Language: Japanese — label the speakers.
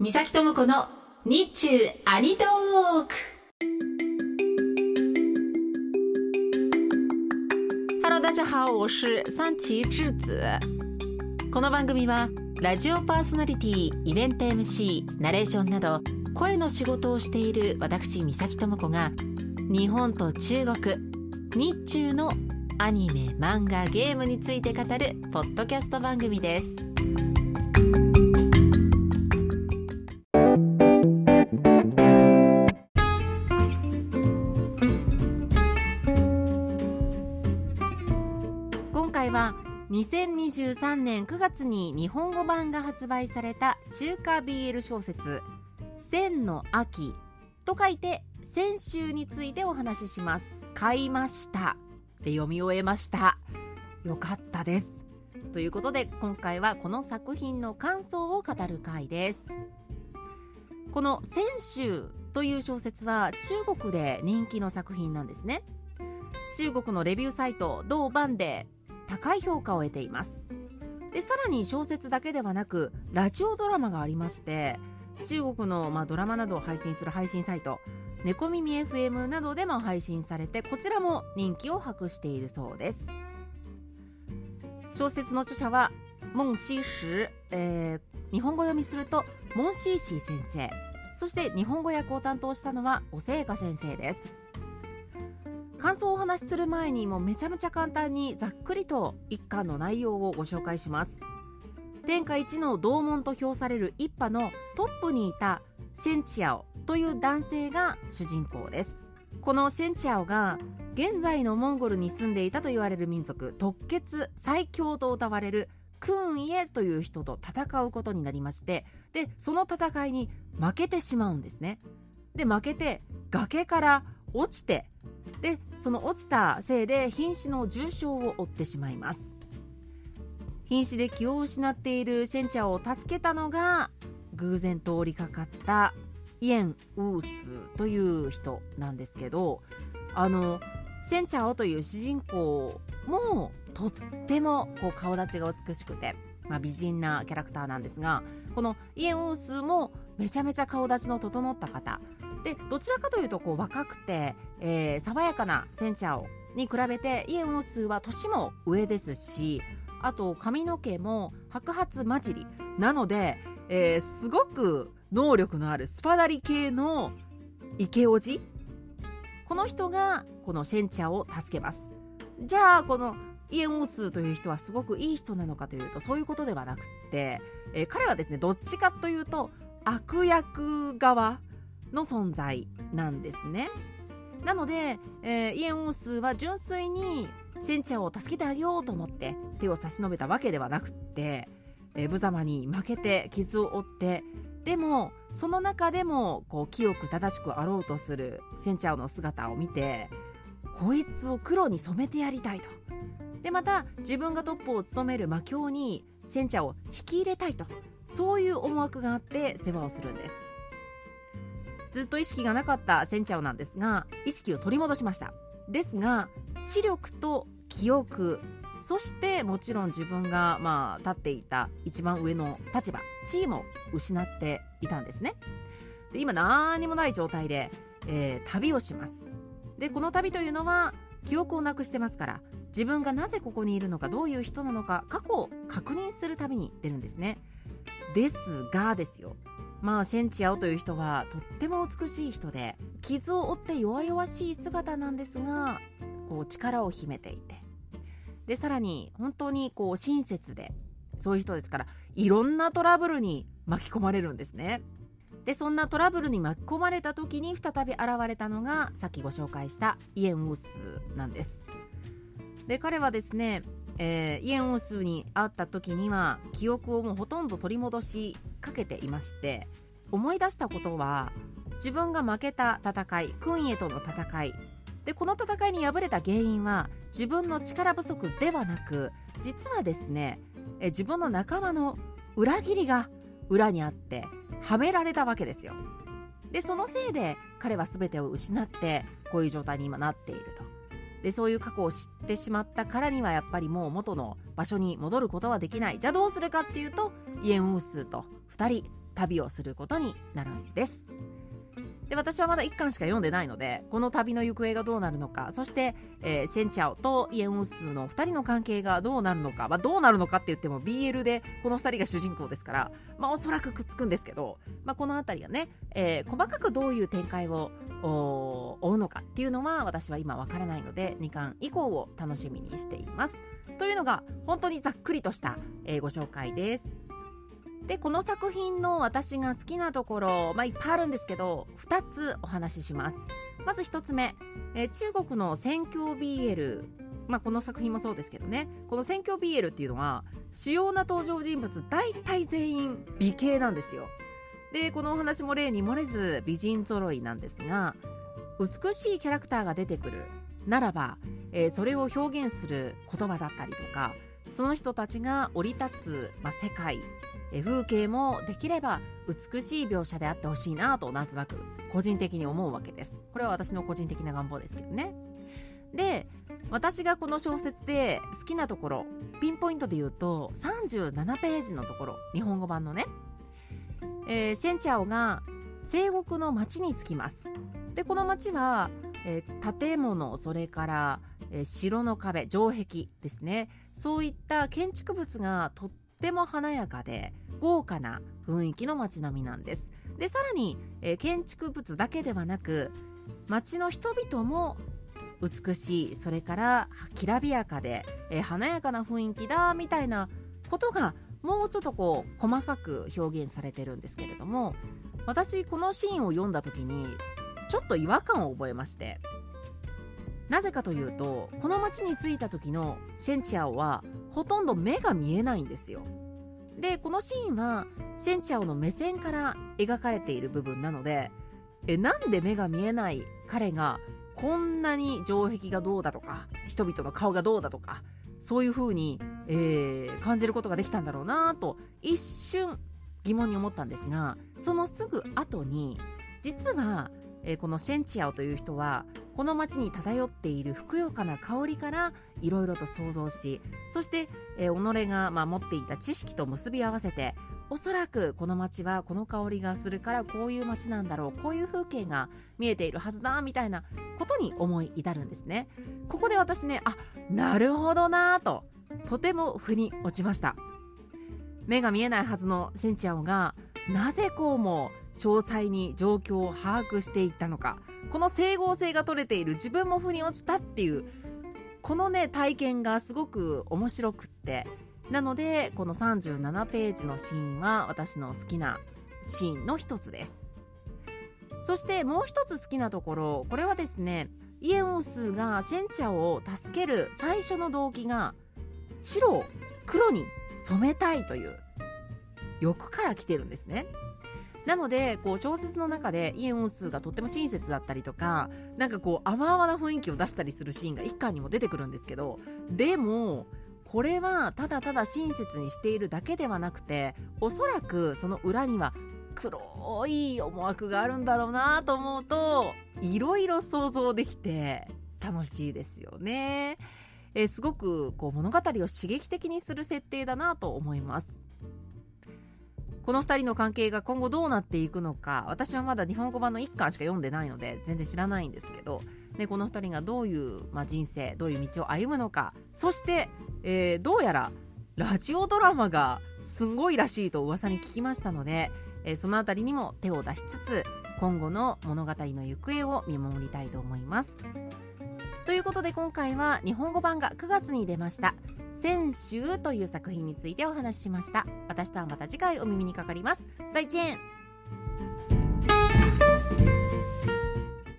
Speaker 1: 三崎智子の日中アニトーク。ハロー大家好我是三崎智子。この番組はラジオパーソナリティイベント MC ナレーションなど声の仕事をしている私三崎智子が日本と中国日中のアニメ漫画ゲームについて語るポッドキャスト番組です。回は2023年9月に日本語版が発売された中華 BL 小説「千の秋」と書いて「千秋」についてお話しします。買いました。で読み終えました。よかったです。ということで今回はこの作品の感想を語る回です。この「千秋」という小説は中国で人気の作品なんですね。中国のレビューサイト豆瓣で高い評価を得ています。でさらに小説だけではなくラジオドラマがありまして中国の、まあ、ドラマなどを配信する配信サイト猫耳 FM などでも配信されてこちらも人気を博しているそうです。小説の著者はモンシーシ、えー、日本語読みするとモンシーシー先生。そして日本語訳を担当したのはおせいか先生です。感想をお話しする前にもうめちゃめちゃ簡単にざっくりと一巻の内容をご紹介します。天下一の同門と評される一派のトップにいたシェンチアオという男性が主人公です。このシェンチアオが現在のモンゴルに住んでいたと言われる民族特決最強と謳われるクーンイエという人と戦うことになりましてでその戦いに負けてしまうんですね。で負けて崖から落ちてでその落ちたせいで瀕死の重傷を負ってしまいます。瀕死で気を失っているシェンチャオを助けたのが偶然通りかかったイエン・ウースという人なんですけどあのシェンチャオという主人公もとってもこう顔立ちが美しくて、まあ、美人なキャラクターなんですがこのイエン・ウースもめちゃめちゃ顔立ちの整った方。でどちらかというとこう若くて、えー、爽やかなセンチャオに比べてイエン・オスは年も上ですしあと髪の毛も白髪混じりなので、えー、すごく能力のあるスパダリ系のイケオジ。この人がこのシェンチャを助けます。じゃあこのイエン・オスという人はすごくいい人なのかというとそういうことではなくって、えー、彼はですねどっちかというと悪役側の存在なんですね。なので、えー、イエン・オースは純粋にシェンチャを助けてあげようと思って手を差し伸べたわけではなくって、えー、無様に負けて傷を負ってでもその中でもこう清く正しくあろうとするシェンチャオの姿を見てこいつを黒に染めてやりたいと。でまた自分がトップを務める魔境にシェンチャを引き入れたいとそういう思惑があって世話をするんです。ずっと意識がなかったセンチャオなんですが意識を取り戻しました。ですが視力と記憶そしてもちろん自分がまあ立っていた一番上の立場地位も失っていたんですね。で今何もない状態で、えー、旅をします。でこの旅というのは記憶をなくしてますから自分がなぜここにいるのかどういう人なのか過去を確認する旅に出るんですね。ですがですよ。まあシェンチアオという人はとっても美しい人で傷を負って弱々しい姿なんですがこう力を秘めていてでさらに本当にこう親切でそういう人ですからいろんなトラブルに巻き込まれるんですね。でそんなトラブルに巻き込まれた時に再び現れたのがさっきご紹介したイエン・ウースなんです。で彼はですね、えー、イエン・ウースに会った時には記憶をもうほとんど取り戻しかけていまして思い出したことは自分が負けた戦いクンイエとの戦い。でこの戦いに敗れた原因は自分の力不足ではなく実はですねえ自分の仲間の裏切りが裏にあってはめられたわけですよ。でそのせいで彼は全てを失ってこういう状態に今なっていると。でそういう過去を知ってしまったからにはやっぱりもう元の場所に戻ることはできない。じゃあどうするかっていうとイエン・ウースと2人旅をすることになるんです。で私はまだ1巻しか読んでないのでこの旅の行方がどうなるのかそして、えー、シェンチャオとイエン・ウンスの2人の関係がどうなるのか、まあ、どうなるのかって言っても BL でこの2人が主人公ですから、まあ、おそらくくっつくんですけど、まあ、この辺りがね、えー、細かくどういう展開を追うのかっていうのは私は今わからないので2巻以降を楽しみにしています。というのが本当にざっくりとした、えー、ご紹介です。でこの作品の私が好きなところ、まあ、いっぱいあるんですけど2つお話しします。まず1つ目、えー、中国の宣教 BL まあ、この作品もそうですけどね。この宣教 BL っていうのは主要な登場人物大体全員美形なんですよ。でこのお話も例に漏れず美人揃いなんですが美しいキャラクターが出てくるならば、えー、それを表現する言葉だったりとかその人たちが降り立つ、まあ、世界え風景もできれば美しい描写であってほしいなとなんとなく個人的に思うわけです。これは私の個人的な願望ですけどね。で私がこの小説で好きなところピンポイントで言うと37ページのところ日本語版のね、えー、シェンチャオが西国の町に着きます。でこの町は、えー、建物それから、えー、城の壁城壁ですね。そういった建築物がとっても華やかで豪華な雰囲気の街並みなんです。でさらに、えー、建築物だけではなく街の人々も美しいそれからきらびやかで、えー、華やかな雰囲気だみたいなことがもうちょっとこう細かく表現されてるんですけれども私このシーンを読んだ時にちょっと違和感を覚えましてなぜかというとこの町に着いた時のシェンチアオはほとんど目が見えないんですよ。でこのシーンはシェンチャオの目線から描かれている部分なのでえなんで目が見えない彼がこんなに城壁がどうだとか人々の顔がどうだとかそういう風に、えー、感じることができたんだろうなと一瞬疑問に思ったんですがそのすぐ後に実はえー、このシェンチアオという人はこの町に漂っているふくよかな香りからいろいろと想像しそして、えー、己が、まあ、持っていた知識と結び合わせておそらくこの町はこの香りがするからこういう町なんだろうこういう風景が見えているはずだみたいなことに思い至るんですね。ここで私ねあなるほどなととても腑に落ちました。目が見えないはずのシンチアオがなぜこうも詳細に状況を把握していったのか。この整合性が取れている。自分も腑に落ちたっていう。このね体験がすごく面白くって。なのでこの37ページのシーンは私の好きなシーンの一つです。そしてもう一つ好きなところ。これはですねイエンオスがシェンチャを助ける最初の動機が白を黒に染めたいという。欲から来てるんですね。なのでこう小説の中でイエン・オンスーがとっても親切だったりとかなんかこう甘々な雰囲気を出したりするシーンが一巻にも出てくるんですけどでもこれはただただ親切にしているだけではなくておそらくその裏には黒い思惑があるんだろうなと思うといろいろ想像できて楽しいですよね。えー、すごくこう物語を刺激的にする設定だなと思います。この2人の関係が今後どうなっていくのか私はまだ日本語版の1巻しか読んでないので全然知らないんですけど、ね、この2人がどういう、まあ、人生どういう道を歩むのかそして、えー、どうやらラジオドラマがすごいらしいと噂に聞きましたので、えー、その辺りにも手を出しつつ今後の物語の行方を見守りたいと思います。ということで今回は日本語版が9月に出ました先週という作品についてお話ししました。私とはまた次回お耳にかかります。再见。